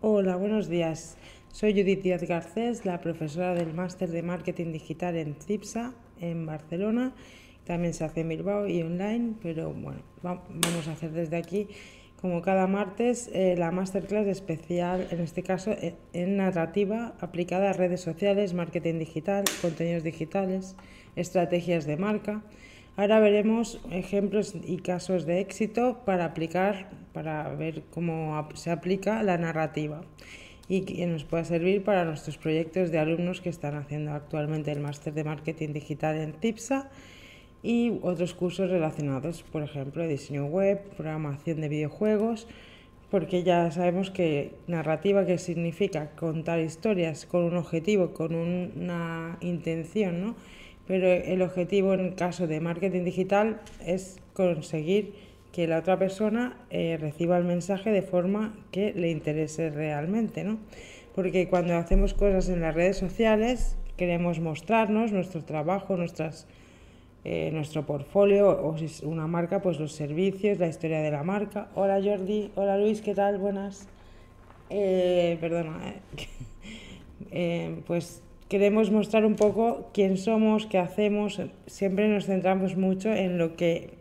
Hola, buenos días. Soy Judith Díaz Garcés, la profesora del máster de marketing digital en CIPSA, en Barcelona. También se hace en Bilbao y online, pero bueno, vamos a hacer desde aquí, como cada martes, eh, la masterclass especial, en este caso eh, en narrativa aplicada a redes sociales, marketing digital, contenidos digitales, estrategias de marca. Ahora veremos ejemplos y casos de éxito para aplicar, para ver cómo se aplica la narrativa y que nos pueda servir para nuestros proyectos de alumnos que están haciendo actualmente el máster de marketing digital en TIPSA y otros cursos relacionados, por ejemplo, diseño web, programación de videojuegos, porque ya sabemos que narrativa, que significa contar historias con un objetivo, con una intención, ¿no? Pero el objetivo en caso de marketing digital es conseguir que la otra persona eh, reciba el mensaje de forma que le interese realmente, ¿no? Porque cuando hacemos cosas en las redes sociales queremos mostrarnos nuestro trabajo, nuestras, eh, nuestro portfolio o si es una marca, pues los servicios, la historia de la marca. Hola Jordi, hola Luis, ¿qué tal? Buenas. Eh, perdona. pues queremos mostrar un poco quién somos, qué hacemos, siempre nos centramos mucho en lo que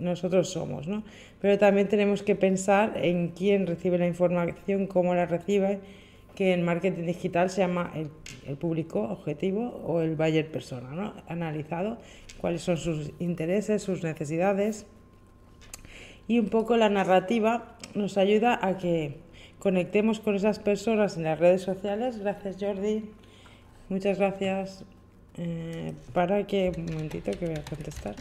nosotros somos, ¿no? Pero también tenemos que pensar en quién recibe la información, cómo la recibe, que en marketing digital se llama el, público objetivo o el buyer persona, ¿no? Analizado cuáles son sus intereses, sus necesidades. Y un poco la narrativa nos ayuda a que conectemos con esas personas en las redes sociales. Gracias Jordi. Muchas gracias. Eh, para que, un momentito que voy a contestar.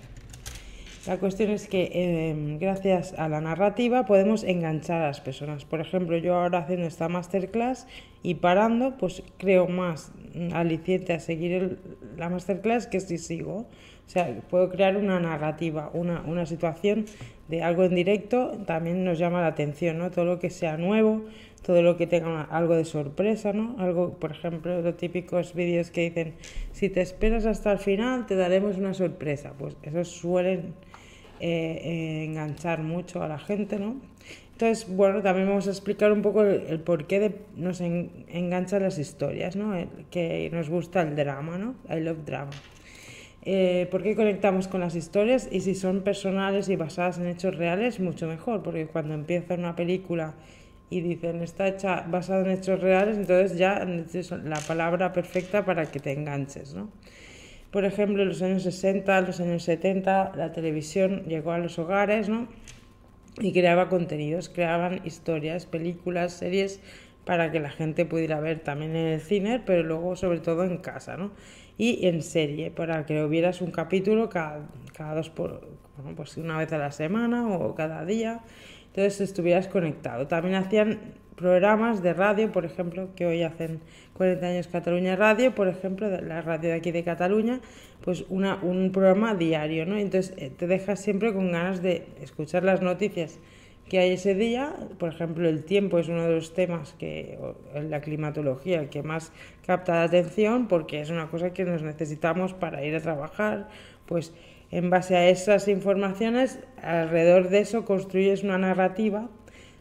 La cuestión es que em, gracias a la narrativa podemos enganchar a las personas. Por ejemplo, yo ahora haciendo esta masterclass y parando, pues creo más aliciente a seguir la masterclass que si sigo. O sea, puedo crear una narrativa, una, una situación de algo en directo, también nos llama la atención, ¿no? Todo lo que sea nuevo, todo lo que tenga algo de sorpresa, ¿no? Algo, por ejemplo, los típicos vídeos que dicen, si te esperas hasta el final, te daremos una sorpresa. Pues esos suelen eh, eh, enganchar mucho a la gente, ¿no? Entonces, bueno, también vamos a explicar un poco el, porqué de, nos enganchan las historias, ¿no? que nos gusta el drama, ¿no? I love drama. Eh, ¿Por qué conectamos con las historias? Y si son personales y basadas en hechos reales, mucho mejor, porque cuando empieza una película y dicen está hecha basada en hechos reales, entonces ya es la palabra perfecta para que te enganches, ¿no? Por ejemplo, en los años 60, los años 70, la televisión llegó a los hogares, ¿no? Y creaba contenidos, creaban historias, películas, series para que la gente pudiera ver también en el cine, pero luego sobre todo en casa, ¿no? Y en serie, para que hubieras un capítulo cada, cada dos por, bueno, pues una vez a la semana o cada día entonces estuvieras conectado. También hacían programas de radio, por ejemplo, que hoy hacen 40 años Cataluña Radio, por ejemplo, la radio de aquí de Cataluña, pues una, un programa diario, ¿no? Entonces eh, te dejas siempre con ganas de escuchar las noticias que hay ese día, por ejemplo, el tiempo es uno de los temas que, la climatología, que más capta la atención, porque es una cosa que nos necesitamos para ir a trabajar, pues en base a esas informaciones, alrededor de eso construyes una narrativa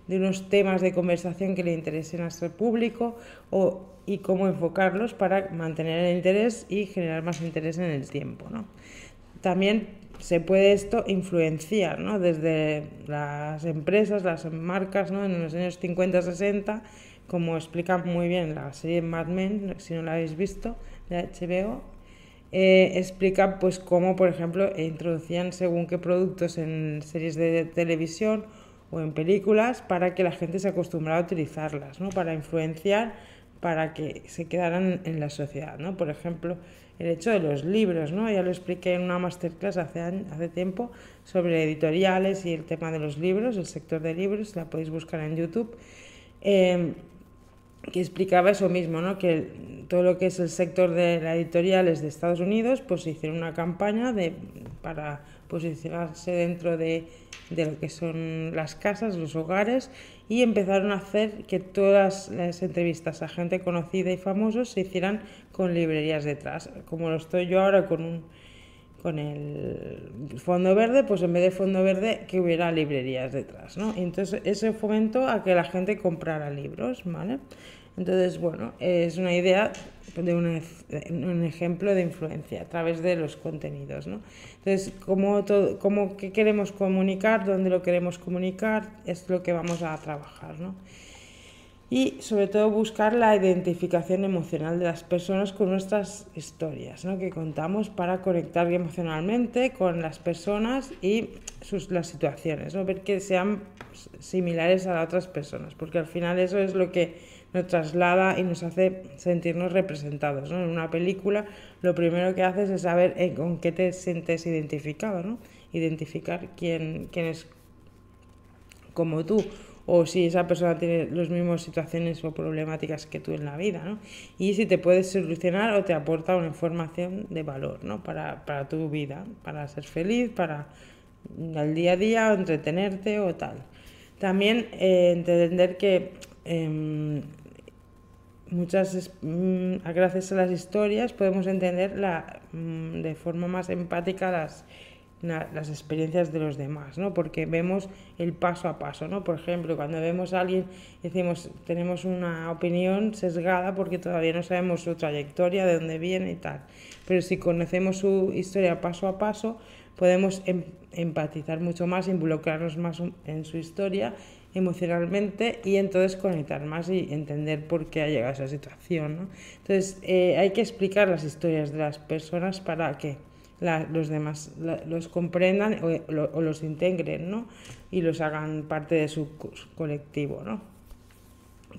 de unos temas de conversación que le interesen a su público o, y cómo enfocarlos para mantener el interés y generar más interés en el tiempo. ¿no? También se puede esto influenciar ¿no? desde las empresas, las marcas ¿no? en los años 50-60, como explica muy bien la serie Mad Men, si no la habéis visto, de HBO, eh, explica pues cómo, por ejemplo, introducían según qué productos en series de televisión o en películas para que la gente se acostumbrara a utilizarlas, ¿no? Para influenciar, para que se quedaran en la sociedad, ¿no? Por ejemplo, el hecho de los libros, ¿no? Ya lo expliqué en una masterclass hace, hace tiempo sobre editoriales y el tema de los libros, el sector de libros, la podéis buscar en YouTube. Eh, que explicaba eso mismo, ¿no? que todo lo que es el sector de las editoriales de Estados Unidos, pues hicieron una campaña de, para posicionarse dentro de, de, lo que son las casas, los hogares, y empezaron a hacer que todas las entrevistas a gente conocida y famosos se hicieran con librerías detrás, como lo estoy yo ahora con un con el fondo verde, pues en vez de fondo verde que hubiera librerías detrás, ¿no? entonces eso fomentó a que la gente comprara libros, ¿vale? Entonces, bueno, es una idea de un, ejemplo de influencia a través de los contenidos, ¿no? Entonces, ¿cómo, todo, cómo qué queremos comunicar, dónde lo queremos comunicar, es lo que vamos a trabajar, ¿no? y sobre todo buscar la identificación emocional de las personas con nuestras historias ¿no? que contamos para conectar emocionalmente con las personas y sus, las situaciones, ¿no? ver que sean similares a otras personas, porque al final eso es lo que nos traslada y nos hace sentirnos representados. ¿no? En una película lo primero que haces es saber eh, con qué te sientes identificado, ¿no? identificar quién, quién es como tú o si esa persona tiene las mismas situaciones o problemáticas que tú en la vida, ¿no? Y si te puedes solucionar o te aporta una información de valor, ¿no? Para, para tu vida, para ser feliz, para el día a día, o entretenerte o tal. También eh, entender que em, muchas, mm, gracias a las historias, podemos entender la, mm, de forma más empática las las experiencias de los demás, ¿no? Porque vemos el paso a paso, ¿no? Por ejemplo, cuando vemos a alguien, decimos, tenemos una opinión sesgada porque todavía no sabemos su trayectoria, de dónde viene y tal. Pero si conocemos su historia paso a paso, podemos em, empatizar mucho más, involucrarnos más en su historia emocionalmente y entonces conectar más y entender por qué ha llegado a esa situación, ¿no? Entonces, eh, hay que explicar las historias de las personas para que los demás los comprendan o, los integren ¿no? y los hagan parte de su colectivo, ¿no?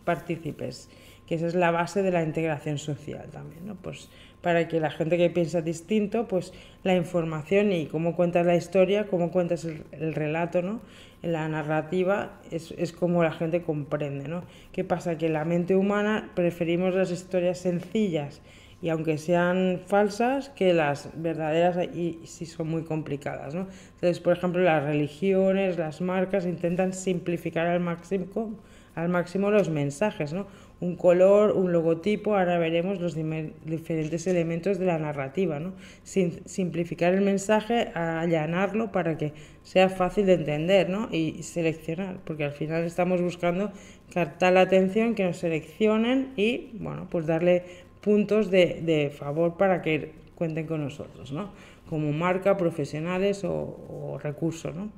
partícipes, que esa es la base de la integración social también, ¿no? pues para que la gente que piensa distinto, pues la información y cómo cuentas la historia, cómo cuentas el, el relato, ¿no? La narrativa es, es, como la gente comprende. ¿no? ¿Qué pasa? Que la mente humana preferimos las historias sencillas y aunque sean falsas, que las verdaderas y sí son muy complicadas. ¿no? Entonces, por ejemplo, las religiones, las marcas intentan simplificar al máximo, al máximo los mensajes, ¿no? Un color, un logotipo, ahora veremos los diferentes elementos de la narrativa, ¿no? Simplificar el mensaje, allanarlo para que sea fácil de entender ¿no? y seleccionar, porque al final estamos buscando captar la atención, que nos seleccionen y bueno, pues darle puntos de, de favor para que cuenten con nosotros, ¿no? como marca, profesionales o, recursos. ¿no?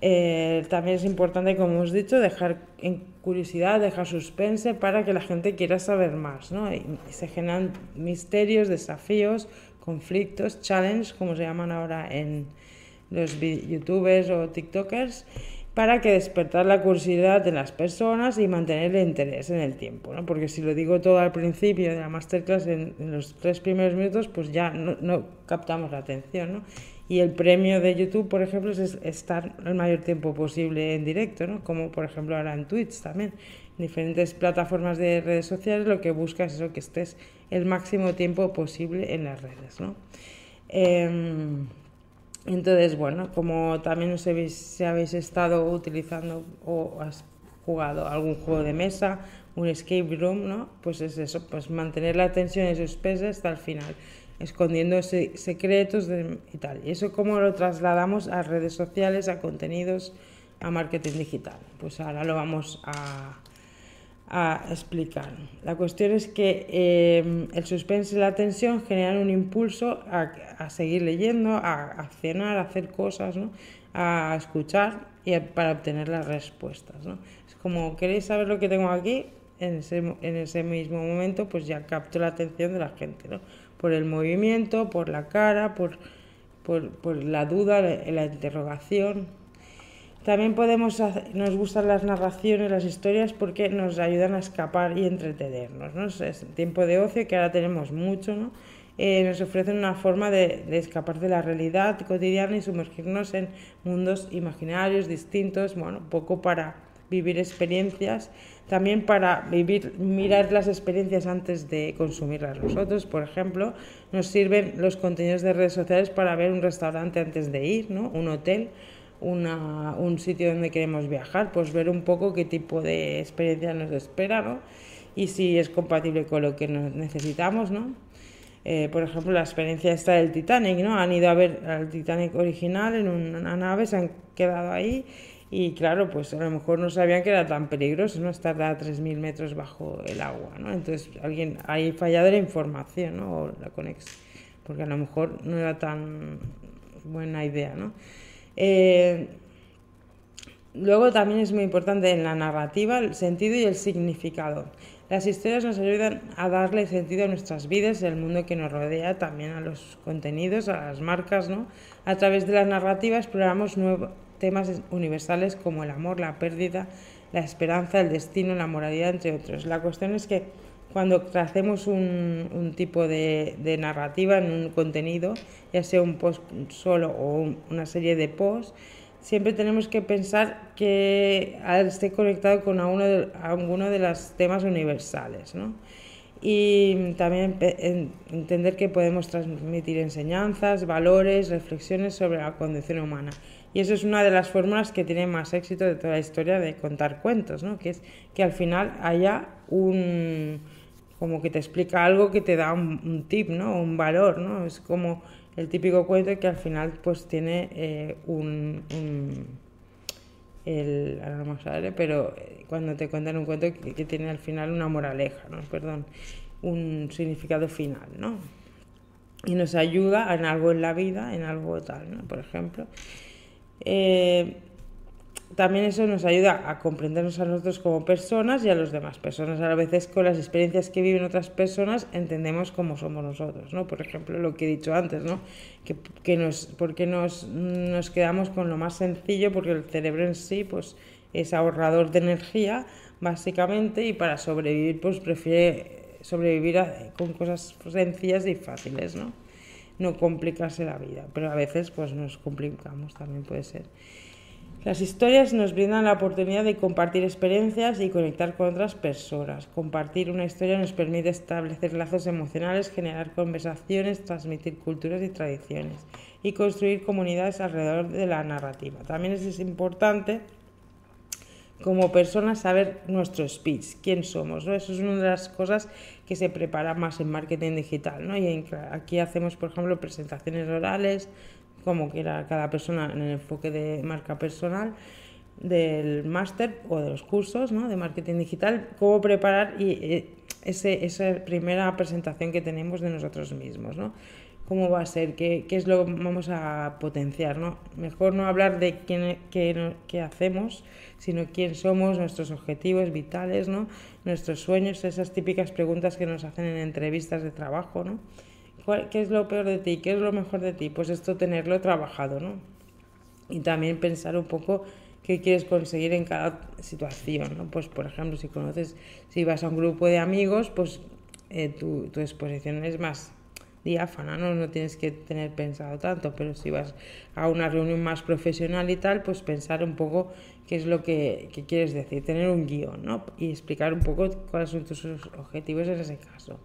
Eh, también es importante, como hemos dicho, dejar en curiosidad, dejar suspense para que la gente quiera saber más. ¿no? Y se generan misterios, desafíos, conflictos, challenges, como se llaman ahora en los youtubers o tiktokers, para que despertar la curiosidad de las personas y mantener el interés en el tiempo, ¿no? Porque si lo digo todo al principio de la masterclass, en, los tres primeros minutos, pues ya no, captamos la atención, ¿no? Y el premio de YouTube, por ejemplo, es estar el mayor tiempo posible en directo, ¿no? Como por ejemplo ahora en Twitch también. En diferentes plataformas de redes sociales lo que buscas es que estés el máximo tiempo posible en las redes, ¿no? Em, entonces, bueno, como también os habéis, si habéis estado utilizando o has jugado algún juego de mesa, un escape room, ¿no? Pues es eso, pues mantener la atención en suspensa hasta el final, escondiendo secretos y tal. Y eso cómo lo trasladamos a redes sociales, a contenidos, a marketing digital. Pues ahora lo vamos a, explicar. La cuestión es que eh, el suspense y la tensión generan un impulso a, a seguir leyendo, a accionar, a hacer cosas, ¿no? a escuchar y para obtener las respuestas. ¿no? Es como, ¿queréis saber lo que tengo aquí? En ese, en ese mismo momento, pues ya capto la atención de la gente, ¿no? Por el movimiento, por la cara, por, por, por la duda, la, la interrogación. También podemos, nos gustan las narraciones, las historias, porque nos ayudan a escapar y entretenernos. ¿no? Es tiempo de ocio, que ahora tenemos mucho, ¿no? Eh, nos ofrecen una forma de, de, escapar de la realidad cotidiana y sumergirnos en mundos imaginarios, distintos, bueno, poco para vivir experiencias, también para vivir, mirar las experiencias antes de consumirlas nosotros, por ejemplo, nos sirven los contenidos de redes sociales para ver un restaurante antes de ir, ¿no? un hotel, una, un sitio donde queremos viajar, pues ver un poco qué tipo de experiencia nos espera, ¿no? Y si es compatible con lo que necesitamos, ¿no? eh, por ejemplo, la experiencia esta del Titanic, ¿no? Han ido a ver al Titanic original en una nave, se han quedado ahí y claro, pues a lo mejor no sabían que era tan peligroso, ¿no? Estar a 3.000 metros bajo el agua, ¿no? Entonces, alguien, hay fallado la información, ¿no? O la conexión, porque a lo mejor no era tan buena idea, ¿no? Eh, luego también es muy importante en la narrativa el sentido y el significado. Las historias nos ayudan a darle sentido a nuestras vidas y al mundo que nos rodea, también a los contenidos, a las marcas, ¿no? A través de la narrativa exploramos nuevos temas universales como el amor, la pérdida, la esperanza, el destino, la moralidad, entre otros. La cuestión es que cuando hacemos un, un tipo de, de, narrativa en un contenido, ya sea un post solo o una serie de posts, siempre tenemos que pensar que esté conectado con alguno de, alguno de los temas universales, ¿no? Y también entender que podemos transmitir enseñanzas, valores, reflexiones sobre la condición humana. Y eso es una de las fórmulas que tiene más éxito de toda la historia de contar cuentos, ¿no? Que es que al final haya un como que te explica algo que te da un, tip, ¿no? Un valor, ¿no? Es como el típico cuento que al final pues tiene eh, un, el, no me pero eh, cuando te cuentan un cuento que, tiene al final una moraleja, ¿no? Perdón, un significado final, ¿no? Y nos ayuda en algo en la vida, en algo tal, ¿no? Por ejemplo. Eh, también eso nos ayuda a comprendernos a nosotros como personas y a las demás personas. A veces con las experiencias que viven otras personas entendemos cómo somos nosotros, ¿no? Por ejemplo, lo que he dicho antes, ¿no? Que, que nos, porque nos, nos quedamos con lo más sencillo, porque el cerebro en sí, pues, es ahorrador de energía, básicamente, y para sobrevivir, pues, prefiere sobrevivir con cosas sencillas y fáciles, ¿no? No complicarse la vida, pero a veces, pues, nos complicamos, también puede ser. Las historias nos brindan la oportunidad de compartir experiencias y conectar con otras personas. Compartir una historia nos permite establecer lazos emocionales, generar conversaciones, transmitir culturas y tradiciones y construir comunidades alrededor de la narrativa. También es importante como personas saber nuestro speech, quién somos. Eso es una de las cosas que se prepara más en marketing digital. ¿no? Y aquí hacemos, por ejemplo, presentaciones orales, como quiera cada persona en el enfoque de marca personal del máster o de los cursos ¿no? de marketing digital, cómo preparar y, eh, ese, esa primera presentación que tenemos de nosotros mismos, ¿no? cómo va a ser, qué, qué es lo que vamos a potenciar. ¿no? Mejor no hablar de quién, qué, qué hacemos, sino quién somos, nuestros objetivos vitales, ¿no? Nuestros sueños, esas típicas preguntas que nos hacen en entrevistas de trabajo. ¿no? ¿Qué es lo peor de ti? ¿Qué es lo mejor de ti? Pues esto tenerlo trabajado, ¿no? Y también pensar un poco qué quieres conseguir en cada situación, ¿no? Pues, por ejemplo, si conoces, si vas a un grupo de amigos, pues eh, tu, tu, exposición es más diáfana, ¿no? No tienes que tener pensado tanto, pero si vas a una reunión más profesional y tal, pues pensar un poco qué es lo que, quieres decir, tener un guion, ¿no? Y explicar un poco cuáles son tus objetivos en ese caso.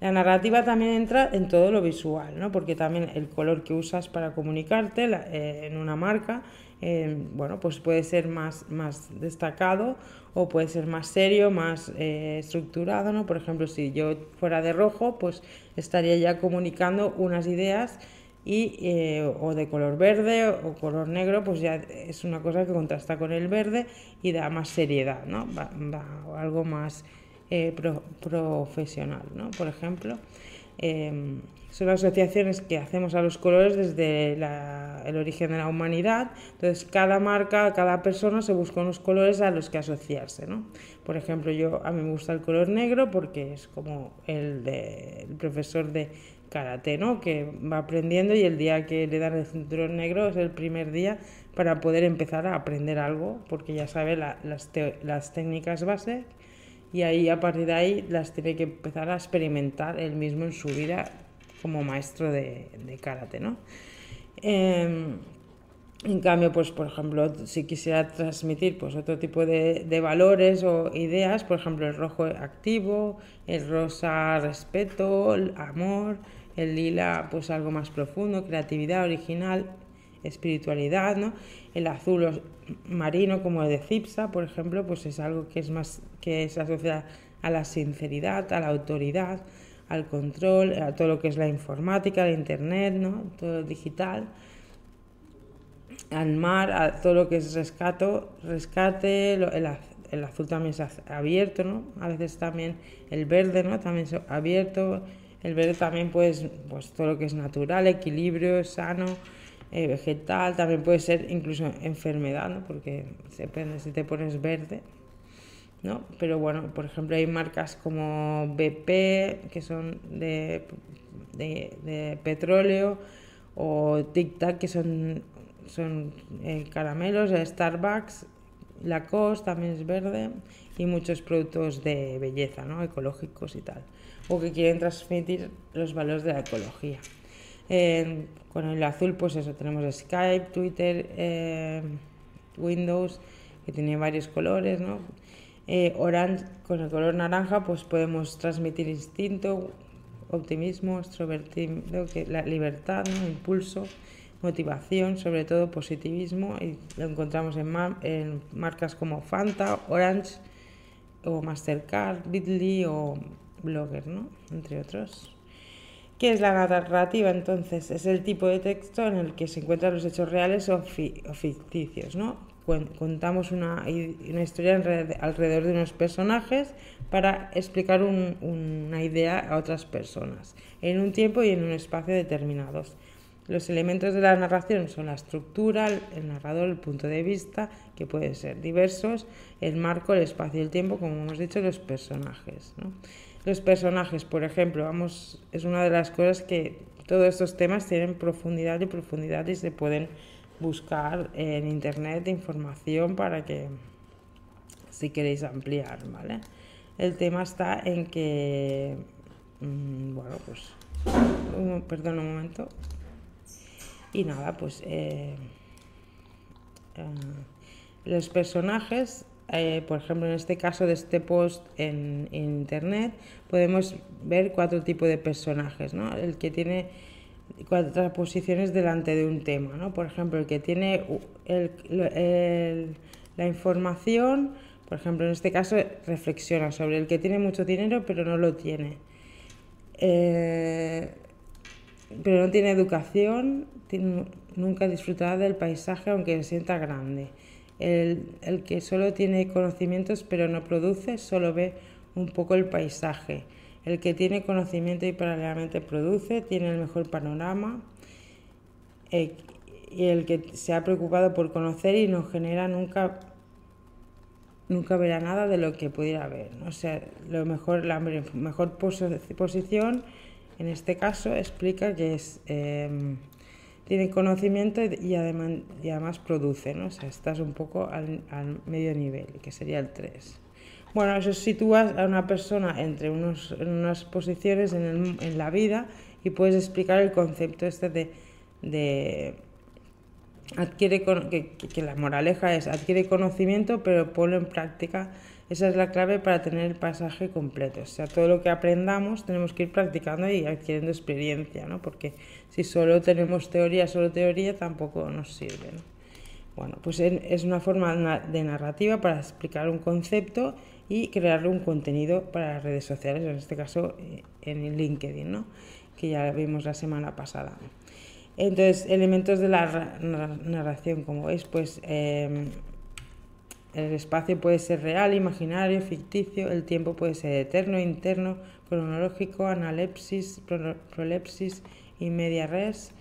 La narrativa también entra en todo lo visual, ¿no? porque también el color que usas para comunicarte eh, en una marca, eh, bueno, pues puede ser más, más destacado o puede ser más serio, más eh, estructurado, ¿no? Por ejemplo, si yo fuera de rojo, pues estaría ya comunicando unas ideas y, o de color verde o color negro, pues ya es una cosa que contrasta con el verde y da más seriedad, ¿no? Va, va algo más eh, profesional, ¿no? Por ejemplo, em, son asociaciones que hacemos a los colores desde el origen de la humanidad. Entonces, cada marca, cada persona se busca unos colores a los que asociarse, ¿no? Por ejemplo, yo a mí me gusta el color negro porque es como el del profesor de karate, ¿no? Que va aprendiendo y el día que le dan el cinturón negro es el primer día para poder empezar a aprender algo, porque ya sabe las, las técnicas base y ahí a partir de ahí las tiene que empezar a experimentar él mismo en su vida como maestro de, de karate, ¿no? Em, en cambio, pues por ejemplo, si quisiera transmitir pues otro tipo de, valores o ideas, por ejemplo, el rojo activo, el rosa respeto, el amor, el lila pues algo más profundo, creatividad original, espiritualidad, ¿no? El azul marino como el de Cipsa, por ejemplo, pues es algo que es más que es asociado a la sinceridad, a la autoridad, al control, a todo lo que es la informática, el internet, ¿no? todo lo digital, al mar, a todo lo que es rescato, rescate, el, azul también es abierto, ¿no? a veces también el verde ¿no? también es abierto, el verde también pues, pues todo lo que es natural, equilibrio, sano, eh, vegetal, también puede ser incluso enfermedad, ¿no? porque depende si te pones verde. ¿No? Pero bueno, por ejemplo, hay marcas como BP, que son de, petróleo, o Tic Tac, que son, son eh, caramelos, Starbucks, Lacoste también es verde, y muchos productos de belleza, ¿no? Ecológicos y tal, o que quieren transmitir los valores de la ecología. con el azul, pues eso, tenemos Skype, Twitter, eh, Windows, que tiene varios colores, ¿no? Eh, orange, con el color naranja, pues podemos transmitir instinto, optimismo, extrovertido, la libertad, impulso, motivación, sobre todo positivismo, y lo encontramos en, marcas como Fanta, Orange o Mastercard, Bitly o Blogger, ¿no? entre otros. ¿Qué es la narrativa entonces? Es el tipo de texto en el que se encuentran los hechos reales o, o ficticios, ¿no? Contamos una, historia alrededor de unos personajes para explicar una idea a otras personas, en un tiempo y en un espacio determinados. Los elementos de la narración son la estructura, el narrador, el punto de vista, que pueden ser diversos, el marco, el espacio y el tiempo, como hemos dicho, los personajes. Los personajes, por ejemplo, vamos, es una de las cosas que todos estos temas tienen profundidad y profundidad y se pueden buscar en internet información para que si queréis ampliar, ¿vale? El tema está en que, mm, bueno, pues, perdón un momento. Y nada, pues eh, eh, los personajes, eh, por ejemplo, en este caso de este post en, en internet, podemos ver cuatro tipos de personajes, ¿no? El que tiene cuatro posiciones delante de un tema, ¿no? Por ejemplo, el que tiene la información, por ejemplo, en este caso reflexiona sobre el que tiene mucho dinero pero no lo tiene. Eh, pero no tiene educación, nunca disfrutará del paisaje aunque se sienta grande. El que solo tiene conocimientos pero no produce, solo ve un poco el paisaje. El que tiene conocimiento y paralelamente produce tiene el mejor panorama. Eh, y el que se ha preocupado por conocer y no genera nunca nunca verá nada de lo que pudiera ver. O sea, lo mejor, la mejor posición en este caso explica que es em, tiene conocimiento y además, y además produce, ¿no? O sea, estás un poco al, al medio nivel, que sería el 3. Bueno, eso sitúa a una persona entre unos, en unas posiciones en, en, la vida y puedes explicar el concepto este de, adquiere que, que, la moraleja es adquiere conocimiento pero ponlo en práctica. Esa es la clave para tener el pasaje completo. O sea, todo lo que aprendamos tenemos que ir practicando y adquiriendo experiencia, ¿no? Porque si solo tenemos teoría, solo teoría, tampoco nos sirve, ¿no? Bueno, pues es una forma de narrativa para explicar un concepto y crear un contenido para las redes sociales, en este caso eh, en LinkedIn, ¿no? que ya vimos la semana pasada. Entonces, elementos de la narración, como veis, pues em, el espacio puede ser real, imaginario, ficticio, el tiempo puede ser eterno, interno, cronológico, analepsis, prolepsis y media res,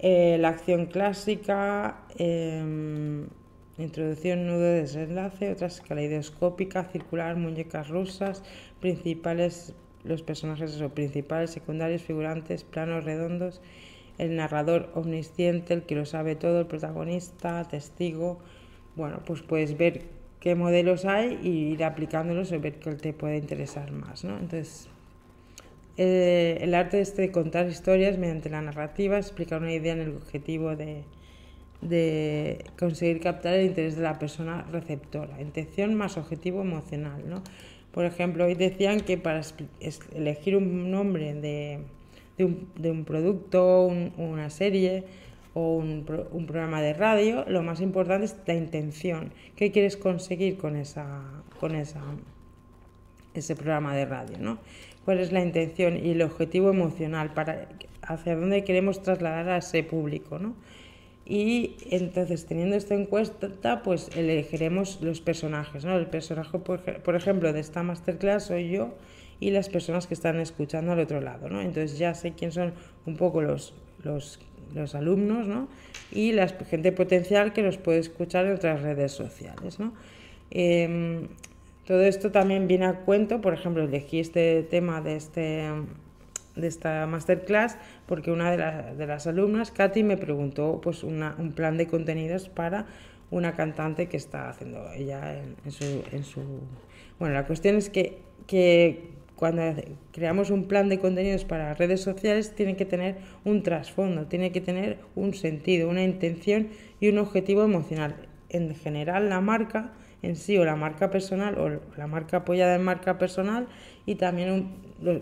eh, la acción clásica, em, Introducción, nudo, desenlace, otras caleidoscópica, circular, muñecas rusas, principales, los personajes o principales, secundarios, figurantes, planos redondos, el narrador omnisciente, el que lo sabe todo, el protagonista, testigo. Bueno, pues puedes ver qué modelos hay y ir aplicándolos y ver qué te puede interesar más, ¿no? Entonces, eh, el arte es de contar historias mediante la narrativa, explicar una idea en el objetivo de de conseguir captar el interés de la persona receptora, intención más objetivo emocional. ¿no? Por ejemplo, hoy decían que para elegir un nombre de, de, un, producto, una serie o un, un, programa de radio, lo más importante es la intención. ¿Qué quieres conseguir con esa, con esa, ese programa de radio, ¿no? ¿Cuál es la intención y el objetivo emocional para hacia dónde queremos trasladar a ese público, ¿no? Y entonces, teniendo esta encuesta, pues elegiremos los personajes, ¿no? El personaje, por, ejemplo, de esta masterclass soy yo y las personas que están escuchando al otro lado, ¿no? Entonces ya sé quién son un poco los, los, los alumnos, ¿no? Y la gente potencial que los puede escuchar en otras redes sociales, ¿no? Em, todo esto también viene a cuento, por ejemplo, elegí este tema de, este, de esta masterclass porque una de, las alumnas, Katy, me preguntó pues, un plan de contenidos para una cantante que está haciendo ella en, su, en su... Bueno, la cuestión es que, que cuando creamos un plan de contenidos para redes sociales tiene que tener un trasfondo, tiene que tener un sentido, una intención y un objetivo emocional. En general, la marca en sí o la marca personal o la marca apoyada en marca personal y también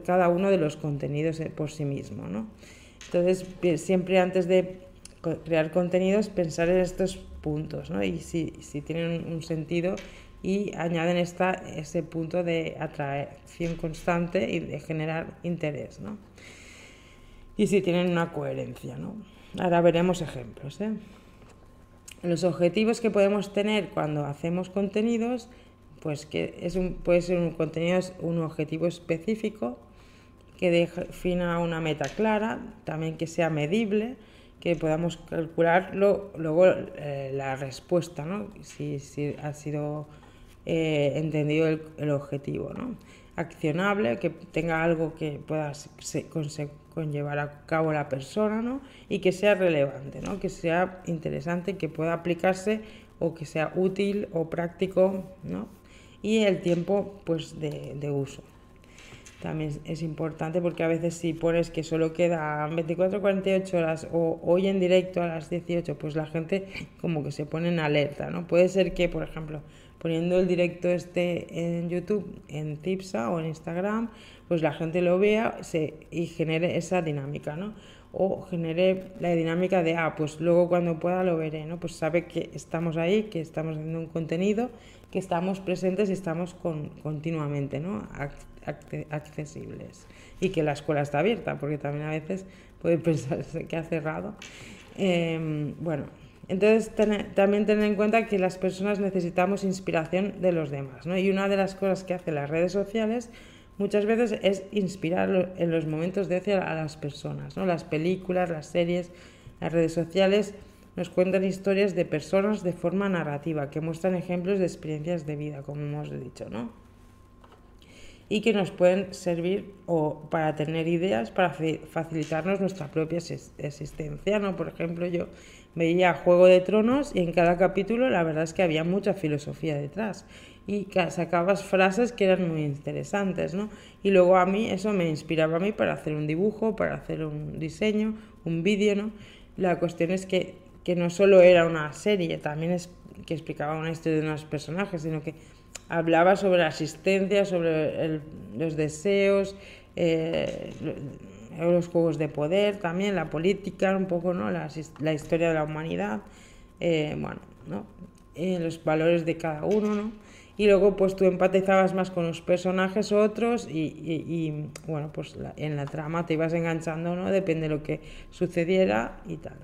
cada uno de los contenidos por sí mismo. ¿no? Entonces, siempre antes de crear contenidos, pensar en estos puntos ¿no? y si, si tienen un sentido y añaden esta, ese punto de atracción constante y de generar interés. ¿no? Y si tienen una coherencia. ¿no? Ahora veremos ejemplos. ¿eh? Los objetivos que podemos tener cuando hacemos contenidos, pues que es puede ser un contenido, un objetivo específico que defina una meta clara, también que sea medible, que podamos calcularlo, luego eh, la respuesta, ¿no? si, si ha sido eh, entendido el, el, objetivo. ¿no? Accionable, que tenga algo que pueda conllevar a cabo la persona ¿no? y que sea relevante, ¿no? que sea interesante, que pueda aplicarse o que sea útil o práctico ¿no? Y el tiempo pues, de, de uso. También es importante porque a veces si pones que solo queda 24 48 horas o hoy en directo a las 18, pues la gente como que se pone en alerta, ¿no? Puede ser que, por ejemplo, poniendo el directo este en YouTube, en Tipsa o en Instagram, pues la gente lo vea y genere esa dinámica, ¿no? O genere la dinámica de, ah, pues luego cuando pueda lo veré, ¿no? Pues sabe que estamos ahí, que estamos haciendo un contenido, que estamos presentes y estamos con, continuamente, ¿no? accesibles. Y que la escuela está abierta, porque también a veces puede pensarse que ha cerrado. Em, bueno, entonces también tener en cuenta que las personas necesitamos inspiración de los demás, ¿no? Y una de las cosas que hacen las redes sociales muchas veces es inspirar en los momentos de ocio a las personas. ¿no? Las películas, las series, las redes sociales nos cuentan historias de personas de forma narrativa que muestran ejemplos de experiencias de vida, como hemos dicho, ¿no? y que nos pueden servir o para tener ideas para facilitarnos nuestra propia existencia. ¿no? Por ejemplo, yo veía Juego de Tronos y en cada capítulo la verdad es que había mucha filosofía detrás y sacabas frases que eran muy interesantes, ¿no? Y luego a mí eso me inspiraba a mí para hacer un dibujo, para hacer un diseño, un vídeo, ¿no? La cuestión es que, que no solo era una serie, también es que explicaba una historia de unos personajes, sino que hablaba sobre la asistencia, sobre los deseos, eh, los juegos de poder, también la política, un poco, ¿no? La, la historia de la humanidad, eh, bueno, ¿no? Eh, los valores de cada uno, ¿no? y luego pues tú empatizabas más con los personajes otros y, bueno, pues en la trama te ibas enganchando, ¿no? Depende de lo que sucediera y tal.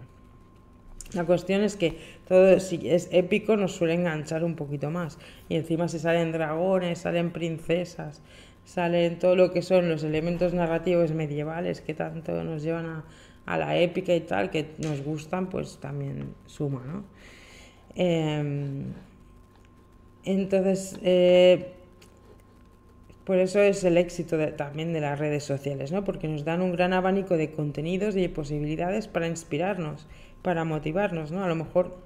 La cuestión es que todo, si es épico, nos suele enganchar un poquito más. Y encima se salen dragones, salen princesas, salen todo lo que son los elementos narrativos medievales que tanto nos llevan a, la épica y tal, que nos gustan, pues también suma, ¿no? Eh, entonces, eh, por eso es el éxito también de las redes sociales, ¿no? Porque nos dan un gran abanico de contenidos y de posibilidades para inspirarnos, para motivarnos, ¿no? A lo mejor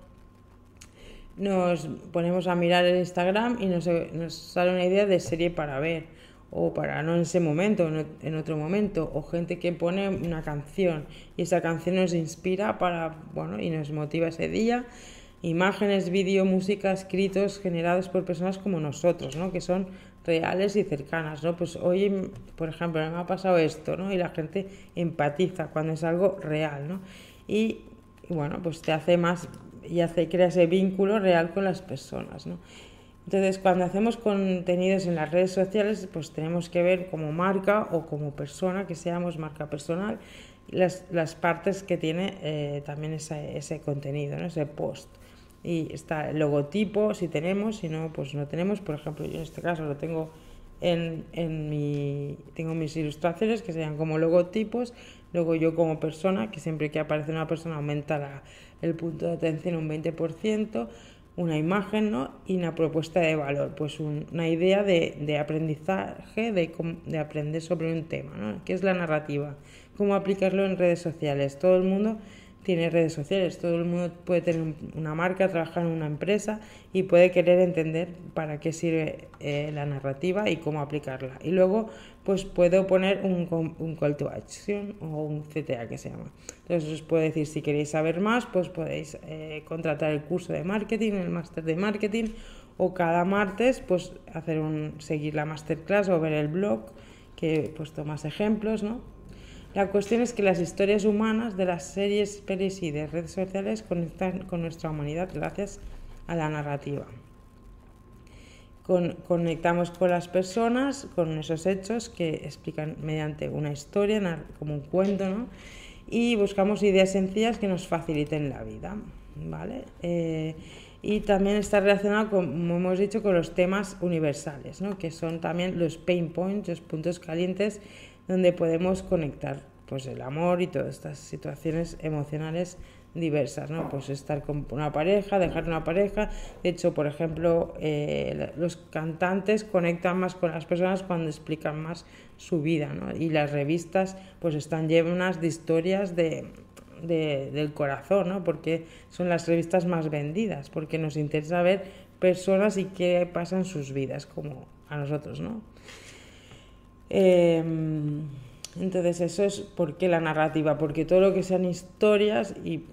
nos ponemos a mirar el Instagram y nos, sale una idea de serie para ver, o para no en ese momento, en otro momento, o gente que pone una canción y esa canción nos inspira para, bueno, y nos motiva ese día imágenes, vídeo, música, escritos generados por personas como nosotros, ¿no? que son reales y cercanas, ¿no? Pues hoy, por ejemplo, me ha pasado esto, ¿no? Y la gente empatiza cuando es algo real, ¿no? Y, bueno, pues te hace más y hace crea ese vínculo real con las personas, ¿no? Entonces, cuando hacemos contenidos en las redes sociales, pues tenemos que ver como marca o como persona, que seamos marca personal, las, las partes que tiene eh, también ese, ese contenido, ¿no? ese post. Y está el logotipo, si tenemos, si no, pues no tenemos. Por ejemplo, yo en este caso lo tengo en, en mi, tengo mis ilustraciones que sean como logotipos. Luego yo como persona, que siempre que aparece una persona aumenta la, el punto de atención un 20%, una imagen ¿no? y una propuesta de valor, pues una idea de, de aprendizaje, de, de, aprender sobre un tema, ¿no? que es la narrativa, cómo aplicarlo en redes sociales. Todo el mundo tiene redes sociales, todo el mundo puede tener una marca, trabajar en una empresa y puede querer entender para qué sirve eh, la narrativa y cómo aplicarla. Y luego, pues puedo poner un, un, call to action o un CTA que se llama. Entonces os puedo decir, si queréis saber más, pues podéis eh, contratar el curso de marketing, el máster de marketing, o cada martes, pues hacer un, seguir la masterclass o ver el blog, que he puesto más ejemplos, ¿no? La cuestión es que las historias humanas de las series, pelis y de redes sociales conectan con nuestra humanidad gracias a la narrativa. Con, conectamos con las personas, con esos hechos que explican mediante una historia, como un cuento, ¿no? y buscamos ideas sencillas que nos faciliten la vida. ¿vale? Eh, y también está relacionado, como hemos dicho, con los temas universales, ¿no? que son también los pain points, los puntos calientes donde podemos conectar pues el amor y todas estas situaciones emocionales diversas, ¿no? Pues estar con una pareja, dejar una pareja. De hecho, por ejemplo, eh, los cantantes conectan más con las personas cuando explican más su vida, ¿no? Y las revistas, pues están llenas de historias de, de, del corazón, ¿no? Porque son las revistas más vendidas, porque nos interesa ver personas y qué pasa en sus vidas, como a nosotros, ¿no? Em, entonces eso es porque la narrativa, porque todo lo que sean historias y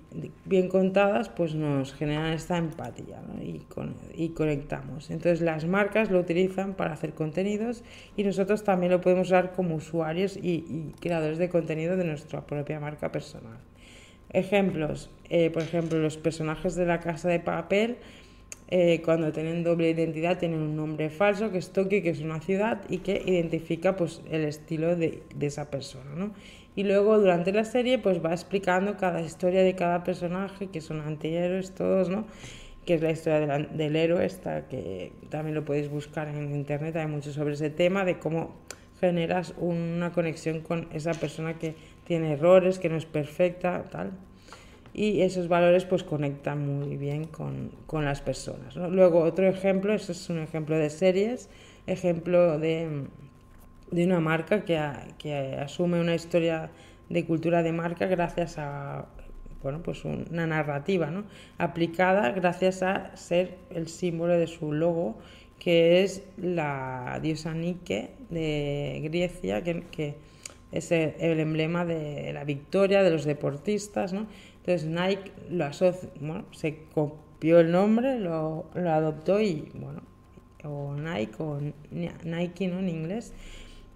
bien contadas, pues nos generan esta empatía y, conectamos. Entonces las marcas lo utilizan para hacer contenidos y nosotros también lo podemos usar como usuarios y, y creadores de contenido de nuestra propia marca personal. Ejemplos, eh, por ejemplo, los personajes de la casa de papel eh, cuando tienen doble identidad tienen un nombre falso que es Tokio, que es una ciudad y que identifica pues, el estilo de, de esa persona. ¿no? Y luego durante la serie pues va explicando cada historia de cada personaje, que son antihéroes todos, ¿no? que es la historia de la, del héroe, esta, que también lo podéis buscar en internet, hay mucho sobre ese tema, de cómo generas una conexión con esa persona que tiene errores, que no es perfecta, tal y esos valores pues conectan muy bien con, con las personas. Luego otro ejemplo, eso es un ejemplo de series, ejemplo de, de una marca que, que, asume una historia de cultura de marca gracias a bueno, pues una narrativa ¿no? aplicada gracias a ser el símbolo de su logo que es la diosa Nike de Grecia que, que es el emblema de la victoria de los deportistas, ¿no? Entonces Nike lo asocia, bueno, se copió el nombre, lo, lo adoptó y, bueno, o Nike o Nike, ¿no? En inglés.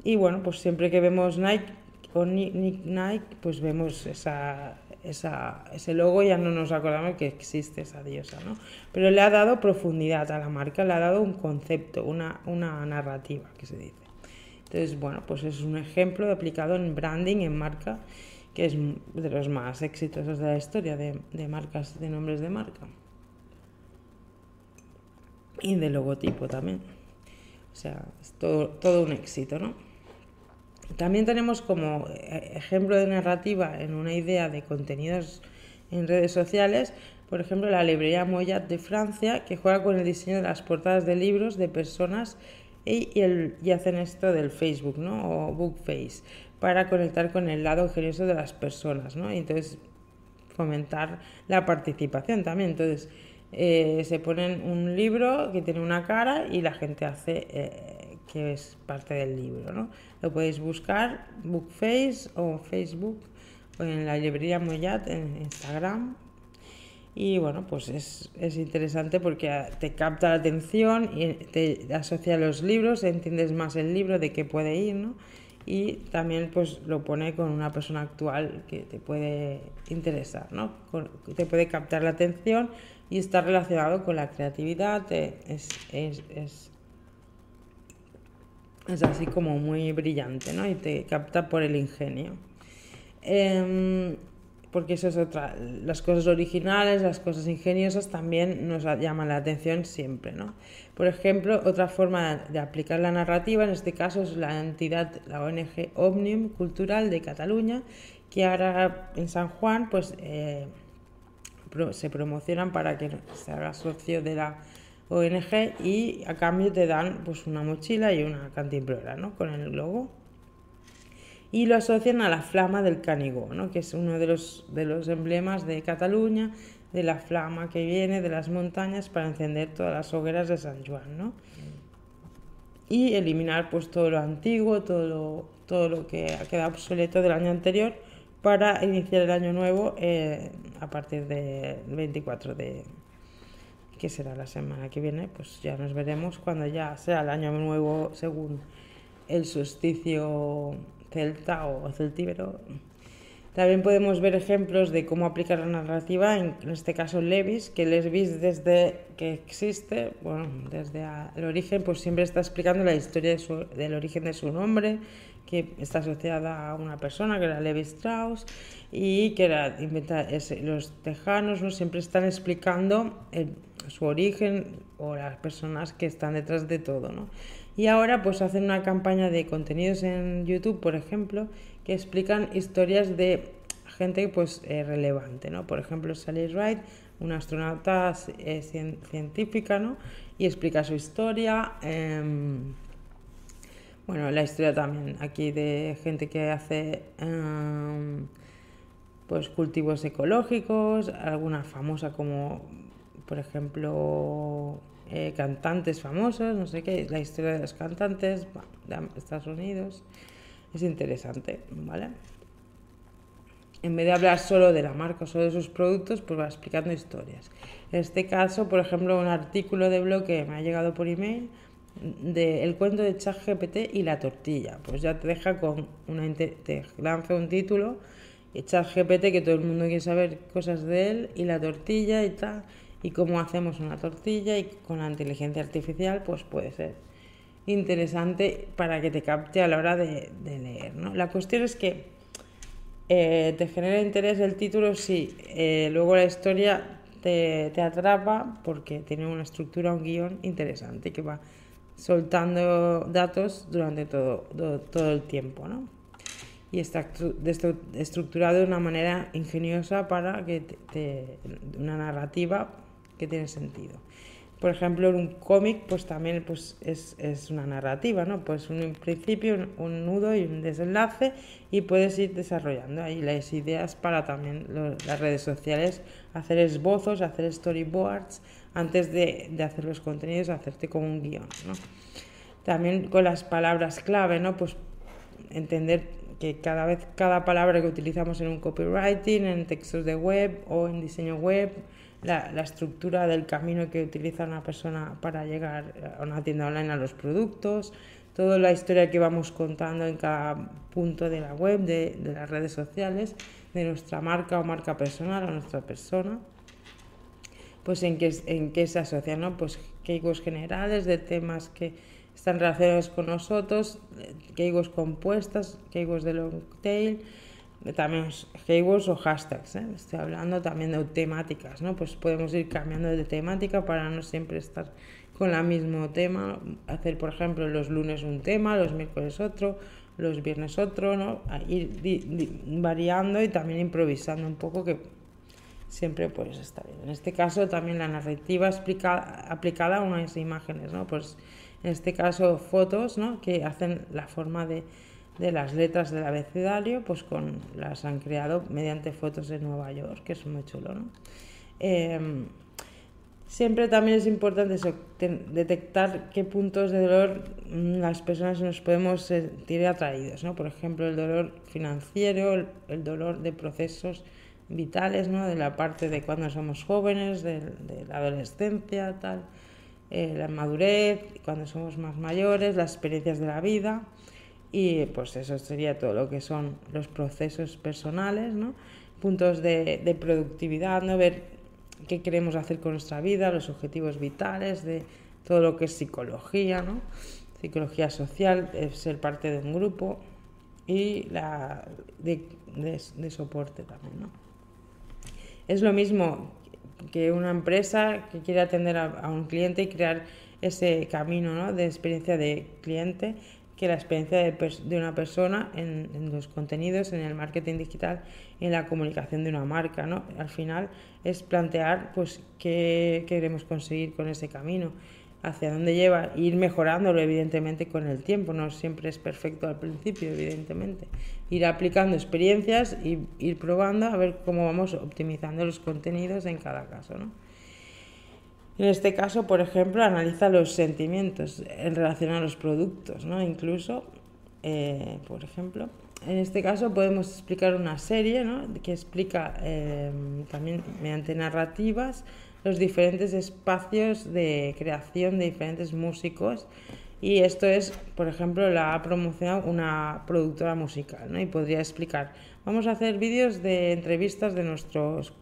Y bueno, pues siempre que vemos Nike o Nike, pues vemos esa, esa, ese logo, ya no nos acordamos que existe esa diosa, ¿no? Pero le ha dado profundidad a la marca, le ha dado un concepto, una, una narrativa, que se dice. Entonces, bueno, pues es un ejemplo aplicado en branding, en marca, que es de los más exitosos de la historia de, marcas, de nombres de marca. Y de logotipo también. O sea, es todo, todo un éxito, ¿no? También tenemos como ejemplo de narrativa en una idea de contenidos en redes sociales, por ejemplo, la librería Moyat de Francia, que juega con el diseño de las portadas de libros de personas y, el, y hacen esto del Facebook, ¿no? O Bookface para conectar con el lado ingenioso de las personas, ¿no? Y entonces fomentar la participación también. Entonces eh, se ponen un libro que tiene una cara y la gente hace eh, que es parte del libro, ¿no? Lo podéis buscar Bookface o Facebook o en la librería Moyat en Instagram. Y bueno, pues es, es interesante porque te capta la atención y te asocia los libros, entiendes más el libro, de qué puede ir, ¿no? y también pues lo pone con una persona actual que te puede interesar, ¿no? te puede captar la atención y está relacionado con la creatividad, eh, es, es, es, es así como muy brillante, ¿no? Y te capta por el ingenio. Em, porque eso es otra, las cosas originales, las cosas ingeniosas también nos llaman la atención siempre, ¿no? Por ejemplo, otra forma de aplicar la narrativa, en este caso es la entidad, la ONG Omnium Cultural de Cataluña, que ahora en San Juan, pues eh, se promocionan para que se haga socio de la ONG y a cambio te dan pues una mochila y una cantimplora, ¿no? Con el logo y lo asocian a la flama del Canigó, ¿no? que es uno de los, de los emblemas de Cataluña, de la flama que viene de las montañas para encender todas las hogueras de San Juan. ¿no? Y eliminar pues, todo lo antiguo, todo lo, todo lo que ha quedado obsoleto del año anterior para iniciar el año nuevo eh, a partir del 24 de, que será la semana que viene, pues ya nos veremos cuando ya sea el año nuevo según el solsticio celta o celtíbero. También podemos ver ejemplos de cómo aplicar la narrativa, en, este caso Levis, que Levis desde que existe, bueno, desde el origen, pues siempre está explicando la historia del origen de su nombre, que está asociada a una persona que era Levi Strauss y que era inventa, los tejanos ¿no? siempre están explicando su origen o las personas que están detrás de todo, ¿no? Y ahora pues hacen una campaña de contenidos en YouTube, por ejemplo, que explican historias de gente pues eh, relevante, ¿no? Por ejemplo, Sally Wright, una astronauta eh, científica, ¿no? Y explica su historia. Em, bueno, la historia también aquí de gente que hace em, pues cultivos ecológicos, alguna famosa como por ejemplo eh, cantantes famosos, no sé qué, la historia de los cantantes Estados Unidos. Es interesante, ¿vale? En vez de hablar solo de la marca o solo de sus productos, pues va explicando historias. En este caso, por ejemplo, un artículo de blog que me ha llegado por email de el cuento de ChatGPT y la tortilla. Pues ya te deja con una te lanza un título y ChatGPT que todo el mundo quiere saber cosas de él y la tortilla y tal y cómo hacemos una tortilla y con la inteligencia artificial pues puede ser interesante para que te capte a la hora de, leer. ¿no? La cuestión es que eh, te genera interés el título si eh, luego la historia te, atrapa porque tiene una estructura, un guion interesante que va soltando datos durante todo, todo, el tiempo. ¿no? y está estructurado de una manera ingeniosa para que una narrativa que tiene sentido. Por ejemplo, en un cómic, pues también pues, es, es, una narrativa, ¿no? Pues un principio, un, nudo y un desenlace y puedes ir desarrollando ahí las ideas para también las redes sociales, hacer esbozos, hacer storyboards, antes de, de, hacer los contenidos, hacerte como un guion, ¿no? También con las palabras clave, ¿no? Pues entender que cada vez, cada palabra que utilizamos en un copywriting, en textos de web o en diseño web, la, la, estructura del camino que utiliza una persona para llegar a una tienda online a los productos, toda la historia que vamos contando en cada punto de la web, de, de las redes sociales, de nuestra marca o marca personal o nuestra persona, pues en qué, en qué se asocian, ¿no? Pues keywords generales de temas que están relacionados con nosotros, keywords compuestas, keywords de long tail, también keywords o hashtags, ¿eh? estoy hablando también de temáticas, ¿no? Pues podemos ir cambiando de temática para no siempre estar con el mismo tema, hacer por ejemplo los lunes un tema, los miércoles otro, los viernes otro, ¿no? Ir variando y también improvisando un poco que siempre pues está bien. En este caso también la narrativa aplicada a unas imágenes, ¿no? Pues en este caso fotos, ¿no? Que hacen la forma de de las letras del abecedario, pues con las han creado mediante fotos de Nueva York, que es muy chulo, ¿no? Em, siempre también es importante detectar qué puntos de dolor mm, las personas nos podemos sentir atraídos, ¿no? Por ejemplo, el dolor financiero, el, dolor de procesos vitales, ¿no? De la parte de cuando somos jóvenes, de, la adolescencia, tal, eh, la madurez, cuando somos más mayores, las experiencias de la vida y pues eso sería todo lo que son los procesos personales, ¿no? puntos de, productividad, ¿no? ver qué queremos hacer con nuestra vida, los objetivos vitales, de todo lo que es psicología, ¿no? psicología social, ser parte de un grupo y la de, soporte también. ¿no? Es lo mismo que una empresa que quiere atender a, un cliente y crear ese camino ¿no? de experiencia de cliente que la experiencia de, una persona en, en, los contenidos, en el marketing digital, en la comunicación de una marca. ¿no? Al final es plantear pues, qué queremos conseguir con ese camino hacia dónde lleva, ir mejorándolo evidentemente con el tiempo, no siempre es perfecto al principio, evidentemente. Ir aplicando experiencias y ir probando a ver cómo vamos optimizando los contenidos en cada caso. ¿no? En este caso, por ejemplo, analiza los sentimientos en relación a los productos, ¿no? incluso, eh, por ejemplo, en este caso podemos explicar una serie ¿no? que explica eh, también mediante narrativas los diferentes espacios de creación de diferentes músicos y esto es, por ejemplo, la ha promocionado una productora musical, ¿no? Y podría explicar, vamos a hacer vídeos de entrevistas de nuestros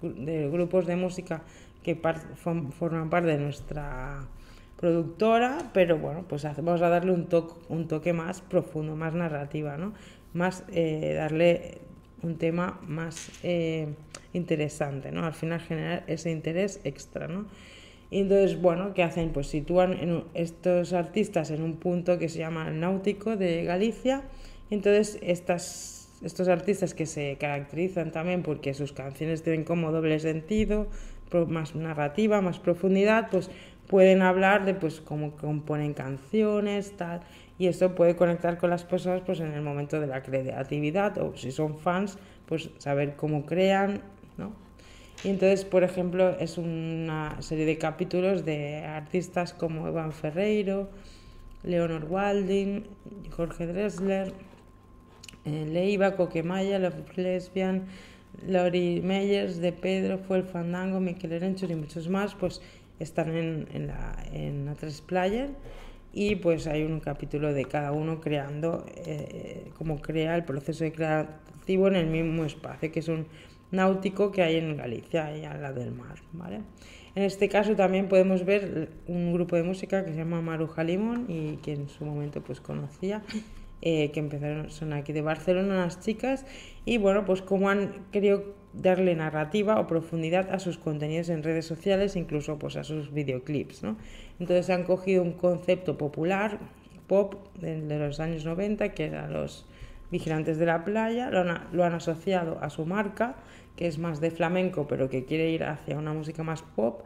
de grupos de música que forman parte de nuestra productora, pero bueno, pues vamos a darle un, toque un toque más profundo, más narrativa, ¿no? Más eh, darle un tema más eh, interesante, ¿no? Al final generar ese interés extra, ¿no? Y entonces, bueno, ¿qué hacen? Pues sitúan estos artistas en un punto que se llama el Náutico de Galicia. entonces, estas, estos artistas que se caracterizan también porque sus canciones tienen como doble sentido, más narrativa, más profundidad, pues pueden hablar de pues cómo componen canciones, tal, y esto puede conectar con las personas pues en el momento de la creatividad o si son fans, pues saber cómo crean, ¿no? Y entonces, por ejemplo, es una serie de capítulos de artistas como Evan Ferreiro, Leonor Walding, Jorge Dressler, eh, Leiva, Coquemaya, Love Lesbian, Lori Meyers, De Pedro, Fue el Fandango, Miquel Erenchur y muchos más, pues están en, en la, en la Player y pues hay un capítulo de cada uno creando eh, cómo crea el proceso de creativo en el mismo espacio, que es un náutico que hay en Galicia, y al lado del mar. ¿vale? En este caso también podemos ver un grupo de música que se llama Maruja Limón y que en su momento pues conocía, eh, que empezaron, son aquí de Barcelona las chicas y bueno, pues cómo han querido darle narrativa o profundidad a sus contenidos en redes sociales, incluso pues a sus videoclips. ¿no? Entonces han cogido un concepto popular, pop, de, los años 90, que eran los vigilantes de la playa, lo han, lo han, asociado a su marca, que es más de flamenco, pero que quiere ir hacia una música más pop,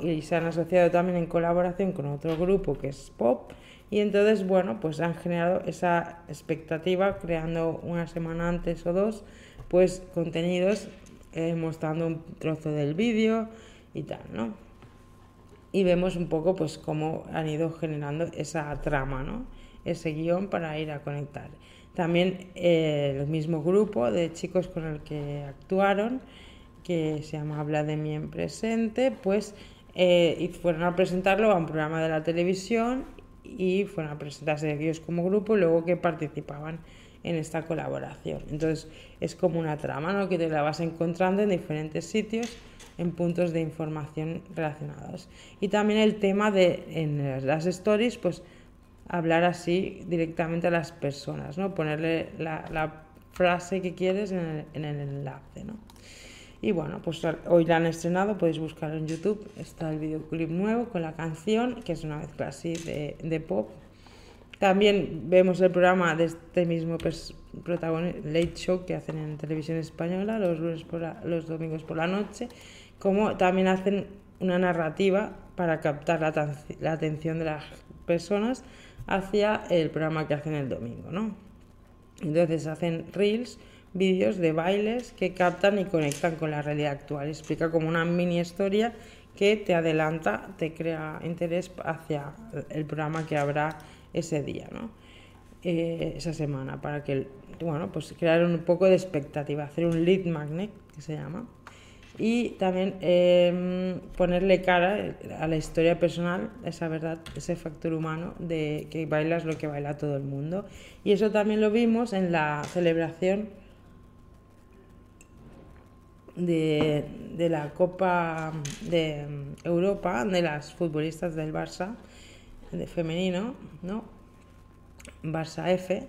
y se han asociado también en colaboración con otro grupo que es pop, y entonces, bueno, pues han generado esa expectativa, creando una semana antes o dos, pues contenidos eh, mostrando un trozo del vídeo y tal, ¿no? Y vemos un poco pues cómo han ido generando esa trama, ¿no? Ese guion para ir a conectar. También eh, el mismo grupo de chicos con el que actuaron, que se llama Habla de mí en presente, pues eh, y fueron a presentarlo a un programa de la televisión y fueron a presentarse ellos como grupo, luego que participaban en esta colaboración. Entonces es como una trama ¿no? que te la vas encontrando en diferentes sitios en puntos de información relacionados. Y también el tema de en las stories, pues hablar así directamente a las personas, ¿no? ponerle la, frase que quieres en el, en el enlace. ¿no? Y bueno, pues hoy la han estrenado, podéis buscarlo en YouTube. Está el videoclip nuevo con la canción, que es una mezcla así de, de pop también vemos el programa de este mismo protagonista, Late Show, que hacen en televisión española los, lunes por los domingos por la noche, como también hacen una narrativa para captar la, la, atención de las personas hacia el programa que hacen el domingo, ¿no? Entonces hacen reels, vídeos de bailes que captan y conectan con la realidad actual. Explica como una mini historia que te adelanta, te crea interés hacia el programa que habrá ese día, ¿no? Eh, esa semana, para que, bueno, pues crear un poco de expectativa, hacer un lead magnet, que se llama, y también em, ponerle cara a la historia personal, esa verdad, ese factor humano de que bailas lo que baila todo el mundo. Y eso también lo vimos en la celebración de, de la Copa de Europa de las futbolistas del Barça, de femenino, ¿no? Barça F,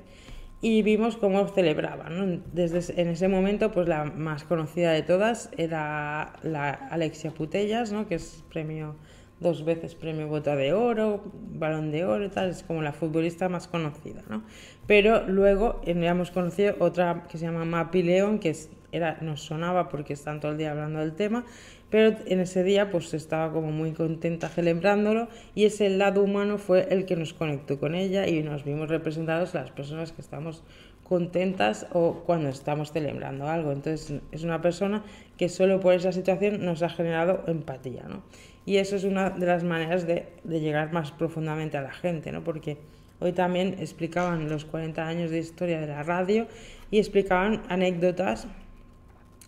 y vimos cómo celebraban. Desde en ese momento, pues la más conocida de todas era la Alexia Putellas, ¿no? que es premio dos veces premio Bota de Oro, Balón de Oro y tal, es como la futbolista más conocida, ¿no? Pero luego hemos conocido otra que se llama Mapi León, que era, nos sonaba porque están todo el día hablando del tema, pero en ese día pues estaba como muy contenta celebrándolo y ese lado humano fue el que nos conectó con ella y nos vimos representados las personas que estamos contentas o cuando estamos celebrando algo. Entonces es una persona que solo por esa situación nos ha generado empatía, ¿no? Y eso es una de las maneras de, de llegar más profundamente a la gente, ¿no? Porque hoy también explicaban los 40 años de historia de la radio y explicaban anécdotas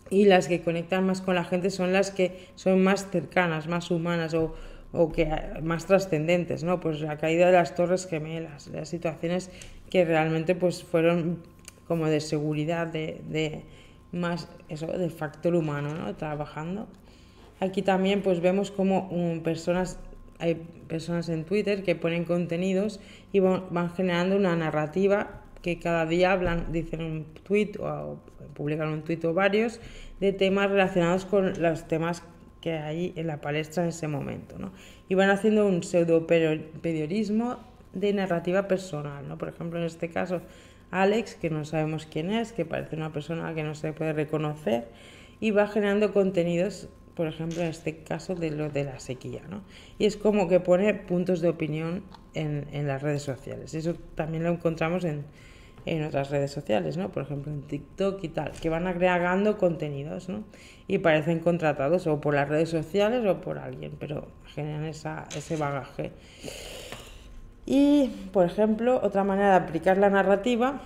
y las que conectan más con la gente son las que son más cercanas, más humanas o, o que más trascendentes, ¿no? Pues la caída de las Torres Gemelas, las situaciones que realmente pues fueron como de seguridad, de, de más eso, de factor humano, ¿no? Trabajando. Aquí también pues vemos como um, personas, hay personas en Twitter que ponen contenidos y van, van generando una narrativa que cada día hablan, dicen un tweet o publican un tuit varios de temas relacionados con los temas que hay en la palestra en ese momento, ¿no? Y van haciendo un pseudo periodismo de narrativa personal, ¿no? Por ejemplo, en este caso, Alex, que no sabemos quién es, que parece una persona que no se puede reconocer, y va generando contenidos, por ejemplo, en este caso de lo de la sequía, ¿no? Y es como que pone puntos de opinión en, en las redes sociales. Eso también lo encontramos en, en otras redes sociales, ¿no? Por ejemplo, en TikTok y tal, que van agregando contenidos, ¿no? Y parecen contratados o por las redes sociales o por alguien, pero generan esa, ese bagaje. Y, por ejemplo, otra manera de aplicar la narrativa,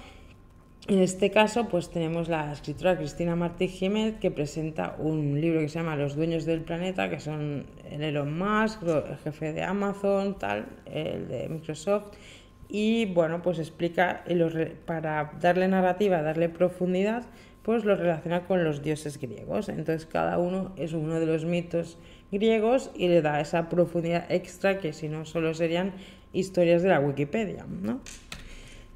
en este caso, pues tenemos la escritora Cristina Martí Jiménez que presenta un libro que se llama Los dueños del planeta, que son el Elon Musk, el jefe de Amazon, tal, el de Microsoft, y bueno, pues explica para darle narrativa, darle profundidad, pues lo relaciona con los dioses griegos. Entonces cada uno es uno de los mitos griegos y le da esa profundidad extra que si no solo serían historias de la Wikipedia, ¿no?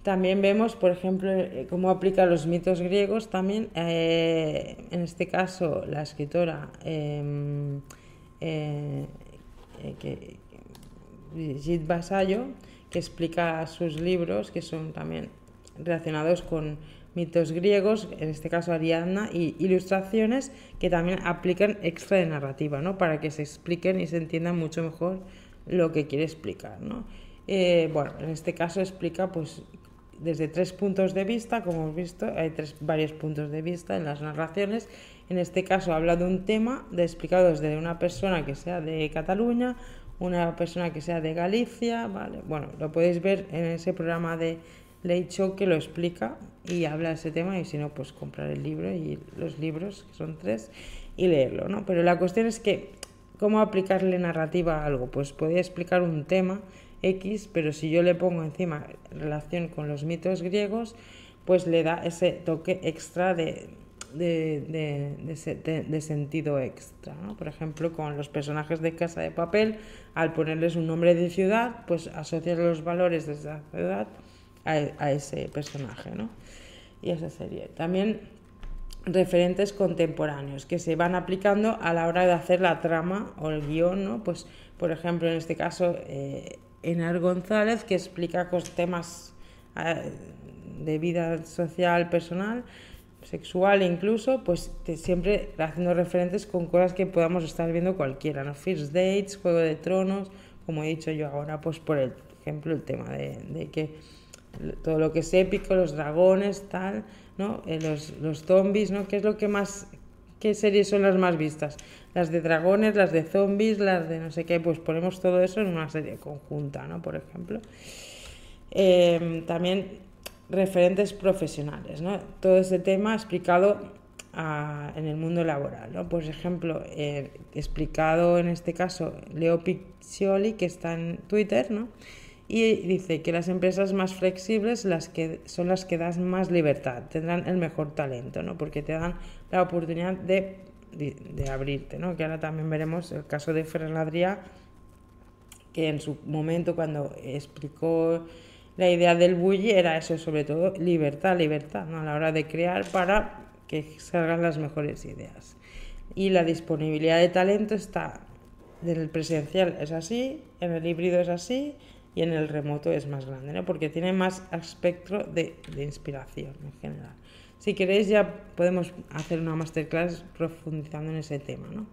También vemos, por ejemplo, eh, cómo aplica los mitos griegos también, eh, en este caso la escritora eh, eh, que, Basayo, que explica sus libros, que son también relacionados con mitos griegos, en este caso Ariadna, y ilustraciones que también aplican extra de narrativa, ¿no? Para que se expliquen y se entiendan mucho mejor lo que quiere explicar, ¿no? Eh, bueno, en este caso explica pues desde tres puntos de vista, como hemos visto, hay tres, varios puntos de vista en las narraciones. En este caso habla de un tema de explicado desde una persona que sea de Cataluña, una persona que sea de Galicia, ¿vale? Bueno, lo podéis ver en ese programa de Show que lo explica y habla de ese tema y si no, pues comprar el libro y los libros, que son tres, y leerlo, ¿no? Pero la cuestión es que, ¿cómo aplicarle narrativa a algo? Pues podría explicar un tema X, pero si yo le pongo encima relación con los mitos griegos, pues le da ese toque extra de de, sentido extra. Por ejemplo, con los personajes de Casa de Papel, al ponerles un nombre de ciudad, pues asociar los valores de esa ciudad a, a ese personaje. ¿no? Y esa serie. También referentes contemporáneos que se van aplicando a la hora de hacer la trama o el guion, ¿no? Pues, por ejemplo, en este caso, eh, Enar González, que explica temas eh, de vida social, personal, sexual incluso, pues siempre haciendo referentes con cosas que podamos estar viendo cualquiera, ¿no? First Dates, Juego de Tronos, como he dicho yo ahora, pues por el ejemplo el tema de, de que todo lo que es épico, los dragones, tal, ¿no? Eh, los, los zombies, ¿no? ¿Qué es lo que más, qué series son las más vistas? Las de dragones, las de zombies, las de no sé qué, pues ponemos todo eso en una serie conjunta, ¿no? Por ejemplo. Eh, también referentes profesionales, ¿no? Todo ese tema explicado a, en el mundo laboral, ¿no? Por ejemplo, eh, explicado en este caso Leo Piccioli, que está en Twitter, ¿no? Y dice que las empresas más flexibles las que, son las que dan más libertad, tendrán el mejor talento, ¿no? Porque te dan la oportunidad de de, abrirte, ¿no? Que ahora también veremos el caso de Ferran que en su momento cuando explicó la idea del bully era eso, sobre todo libertad, libertad, ¿no? A la hora de crear para que salgan las mejores ideas. Y la disponibilidad de talento está en el presencial es así, en el híbrido es así y en el remoto es más grande, ¿no? Porque tiene más espectro de, de inspiración en general. Si queréis ya podemos hacer una masterclass profundizando en ese tema, ¿no?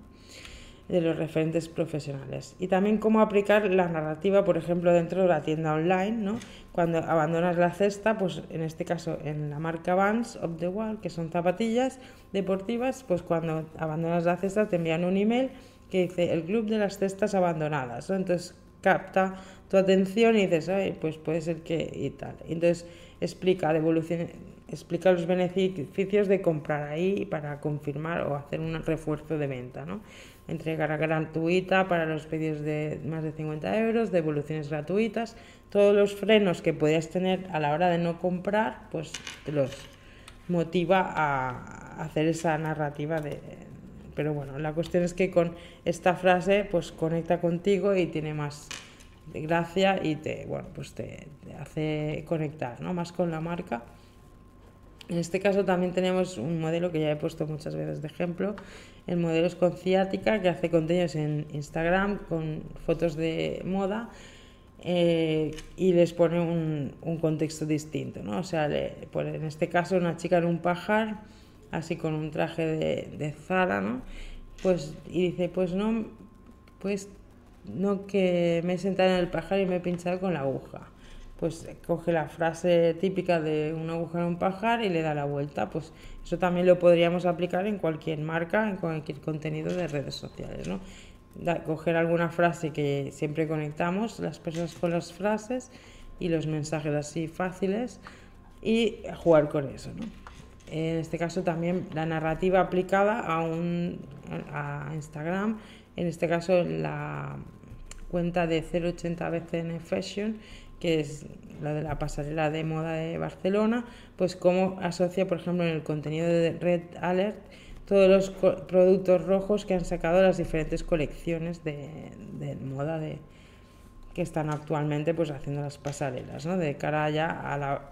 De los referentes profesionales. Y también cómo aplicar la narrativa, por ejemplo, dentro de la tienda online, ¿no? Cuando abandonas la cesta, pues en este caso en la marca Vans of the Wall, que son zapatillas deportivas, pues cuando abandonas la cesta te envían un email que dice el club de las cestas abandonadas, Entonces capta tu atención y dices, Ay, pues puede ser que y tal. Entonces explica devolución explica los beneficios de comprar ahí para confirmar o hacer un refuerzo de venta, ¿no? Entrega gratuita para los pedidos de más de 50 euros, devoluciones gratuitas, todos los frenos que podías tener a la hora de no comprar, pues te los motiva a hacer esa narrativa de... Pero bueno, la cuestión es que con esta frase pues conecta contigo y tiene más gracia y te, bueno, pues te, te hace conectar ¿no? más con la marca. En este caso también tenemos un modelo que ya he puesto muchas veces de ejemplo. El modelo es con ciática que hace contenidos en Instagram con fotos de moda eh, y les pone un, contexto distinto. ¿no? O sea, le, en este caso una chica en un pajar, así con un traje de, de Zara, ¿no? Pues, y dice, pues no, pues no que me he sentado en el pajar y me he pinchado con la aguja pues coge la frase típica de un agujero un pajar y le da la vuelta. Pues eso también lo podríamos aplicar en cualquier marca, en cualquier contenido de redes sociales, ¿no? coger alguna frase que siempre conectamos las personas con las frases y los mensajes así fáciles y jugar con eso, ¿no? En este caso también la narrativa aplicada a, un, a Instagram, en este caso la cuenta de 080 BCN Fashion, que es la de la pasarela de moda de Barcelona, pues cómo asocia, por ejemplo, en el contenido de Red Alert todos los productos rojos que han sacado las diferentes colecciones de, moda de, que están actualmente pues haciendo las pasarelas, ¿no? De cara ya a,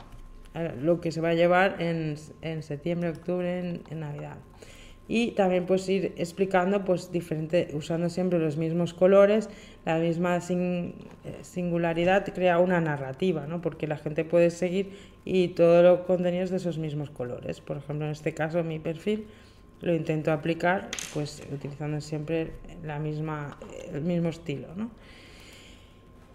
lo que se va a llevar en, septiembre, octubre, en Navidad y también pues ir explicando pues diferente usando siempre los mismos colores la misma eh, singularidad crea una narrativa ¿no? porque la gente puede seguir y todo lo contenido es de esos mismos colores por ejemplo en este caso mi perfil lo intento aplicar pues utilizando siempre la misma el mismo estilo ¿no?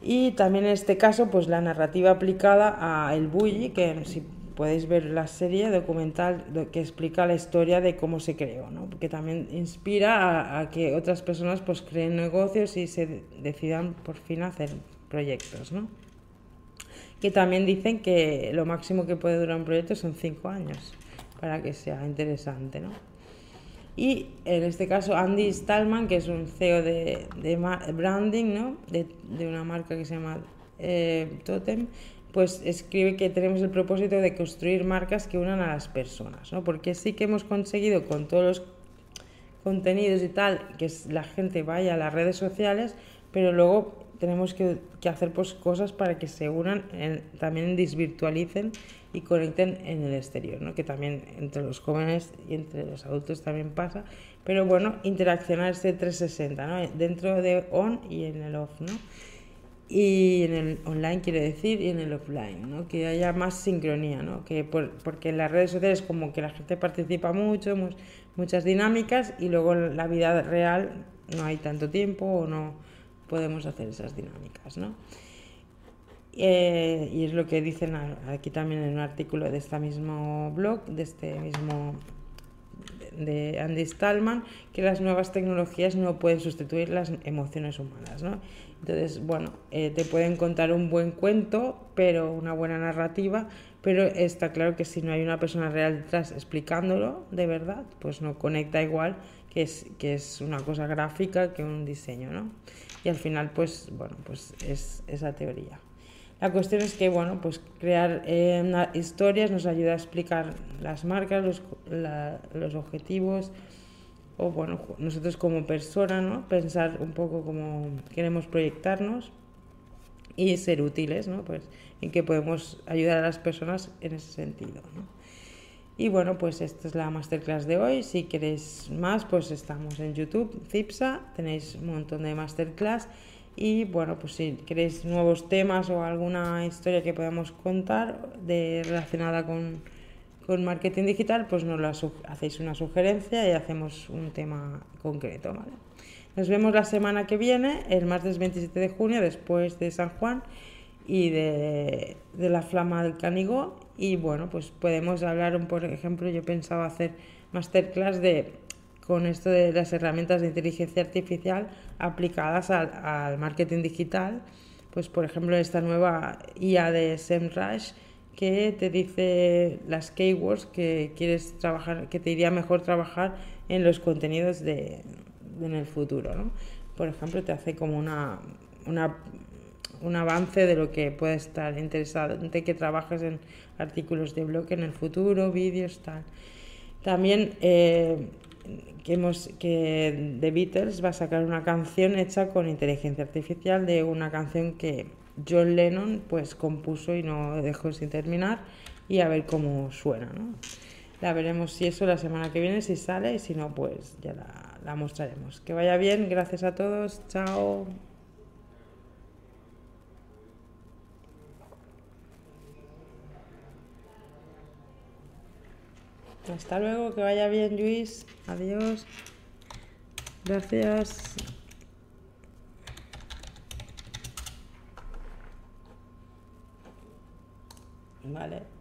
y también en este caso pues la narrativa aplicada a el bully que si podéis ver la serie documental que explica la historia de cómo se creó, ¿no? porque también inspira a, que otras personas pues creen negocios y se decidan por fin hacer proyectos. ¿no? Que también dicen que lo máximo que puede durar un proyecto son cinco años para que sea interesante. ¿no? Y en este caso Andy Stallman, que es un CEO de, de branding ¿no? de, de, una marca que se llama eh, Totem, pues escribe que tenemos el propósito de construir marcas que unan a las personas, ¿no? Porque sí que hemos conseguido con todos los contenidos y tal, que la gente vaya a las redes sociales, pero luego tenemos que, hacer pues, cosas para que se unan, también desvirtualicen y conecten en el exterior, ¿no? que también entre los jóvenes y entre los adultos también pasa, pero bueno, interaccionar este 360, ¿no? dentro de on y en el off. ¿no? Y en el online quiere decir y en el offline, ¿no? que haya más sincronía, ¿no? que porque en las redes sociales como que la gente participa mucho, muchas dinámicas y luego en la vida real no hay tanto tiempo o no podemos hacer esas dinámicas. ¿no? Eh, y es lo que dicen aquí también en un artículo de este mismo blog, de este mismo de Andy Stallman, que las nuevas tecnologías no pueden sustituir las emociones humanas. ¿no? Entonces, bueno, eh, te pueden contar un buen cuento, pero una buena narrativa, pero está claro que si no hay una persona real detrás explicándolo de verdad, pues no conecta igual que es, que es una cosa gráfica que un diseño, ¿no? Y al final, pues, bueno, pues es esa teoría. La cuestión es que, bueno, pues crear eh, historias nos ayuda a explicar las marcas, los, los objetivos, o bueno, nosotros como persona, ¿no? Pensar un poco cómo queremos proyectarnos y ser útiles, ¿no? Pues en que podemos ayudar a las personas en ese sentido, ¿no? Y bueno, pues esta es la masterclass de hoy. Si queréis más, pues estamos en YouTube, CIPSA, tenéis un montón de masterclass. Y bueno, pues si queréis nuevos temas o alguna historia que podamos contar de, relacionada con, con marketing digital, pues nos lo hacéis una sugerencia y hacemos un tema concreto. ¿vale? Nos vemos la semana que viene, el martes 27 de junio, después de San Juan y de, la flama del Canigó. Y bueno, pues podemos hablar, por ejemplo, yo pensaba hacer masterclass de con esto de las herramientas de inteligencia artificial aplicadas al, al marketing digital. Pues por ejemplo esta nueva IA de SEMrush que te dice las keywords que quieres trabajar, que te iría mejor trabajar en los contenidos de, en el futuro. ¿no? Por ejemplo, te hace como una, una un avance de lo que puede estar interesado, de que trabajes en artículos de blog en el futuro, vídeos, tal. También eh, que, hemos, que The Beatles va a sacar una canción hecha con inteligencia artificial de una canción que John Lennon pues compuso y no dejó sin terminar y a ver cómo suena, ¿no? La veremos si eso la semana que viene, si sale, y si no, pues ya la, la mostraremos. Que vaya bien, gracias a todos, chao. Hasta luego, que vaya bien, Luis. Adiós. Gracias. Vale.